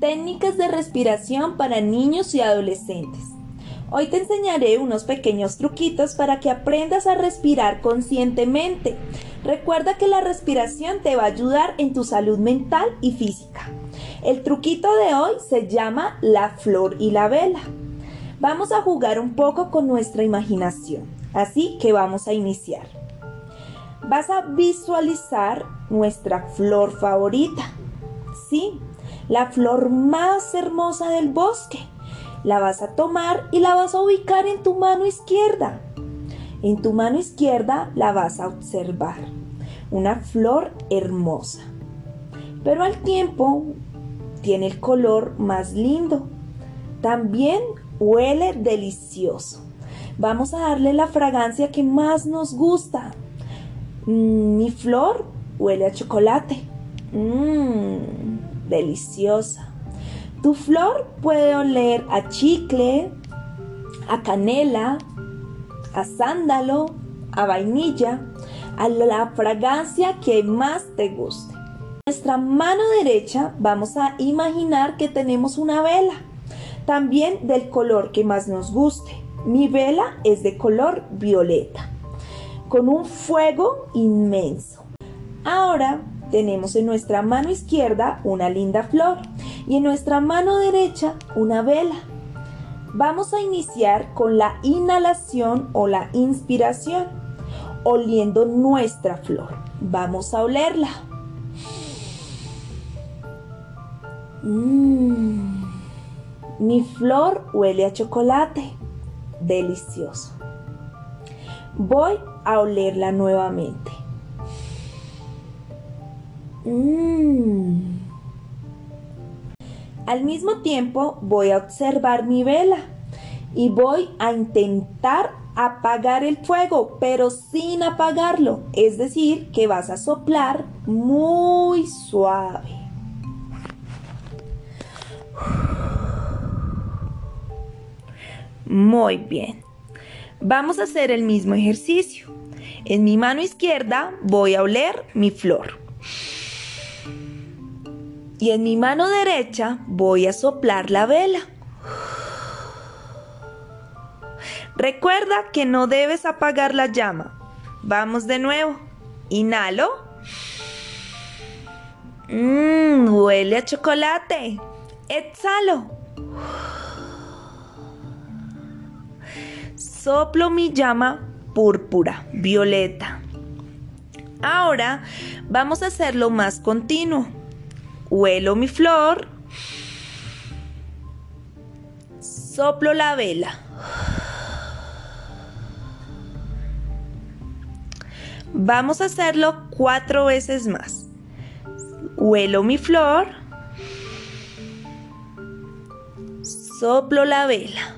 Técnicas de respiración para niños y adolescentes. Hoy te enseñaré unos pequeños truquitos para que aprendas a respirar conscientemente. Recuerda que la respiración te va a ayudar en tu salud mental y física. El truquito de hoy se llama la flor y la vela. Vamos a jugar un poco con nuestra imaginación, así que vamos a iniciar. Vas a visualizar nuestra flor favorita. Sí, la flor más hermosa del bosque. La vas a tomar y la vas a ubicar en tu mano izquierda. En tu mano izquierda la vas a observar. Una flor hermosa. Pero al tiempo tiene el color más lindo. También huele delicioso. Vamos a darle la fragancia que más nos gusta. Mm, mi flor huele a chocolate. Mmm deliciosa. Tu flor puede oler a chicle, a canela, a sándalo, a vainilla, a la fragancia que más te guste. En nuestra mano derecha vamos a imaginar que tenemos una vela, también del color que más nos guste. Mi vela es de color violeta, con un fuego inmenso. Ahora tenemos en nuestra mano izquierda una linda flor y en nuestra mano derecha una vela. Vamos a iniciar con la inhalación o la inspiración, oliendo nuestra flor. Vamos a olerla. Mmm, mi flor huele a chocolate. Delicioso. Voy a olerla nuevamente. Mm. Al mismo tiempo voy a observar mi vela y voy a intentar apagar el fuego, pero sin apagarlo. Es decir, que vas a soplar muy suave. Muy bien. Vamos a hacer el mismo ejercicio. En mi mano izquierda voy a oler mi flor y en mi mano derecha voy a soplar la vela. Recuerda que no debes apagar la llama. Vamos de nuevo. Inhalo. Mmm, huele a chocolate. Exhalo. Soplo mi llama púrpura, violeta. Ahora vamos a hacerlo más continuo huelo mi flor, soplo la vela. Vamos a hacerlo cuatro veces más. Huelo mi flor, soplo la vela.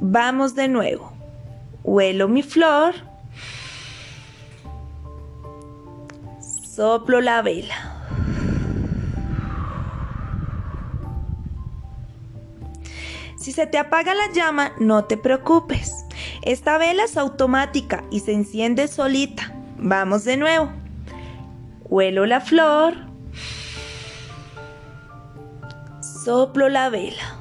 Vamos de nuevo huelo mi flor, soplo la vela. Si se te apaga la llama, no te preocupes. Esta vela es automática y se enciende solita. Vamos de nuevo. Huelo la flor. Soplo la vela.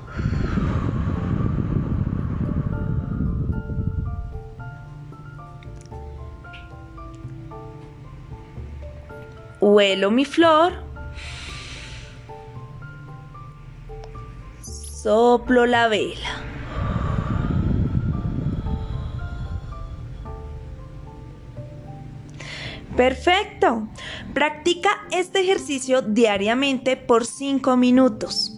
Huelo mi flor. Soplo la vela. Perfecto. Practica este ejercicio diariamente por 5 minutos.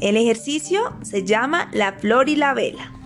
El ejercicio se llama la flor y la vela.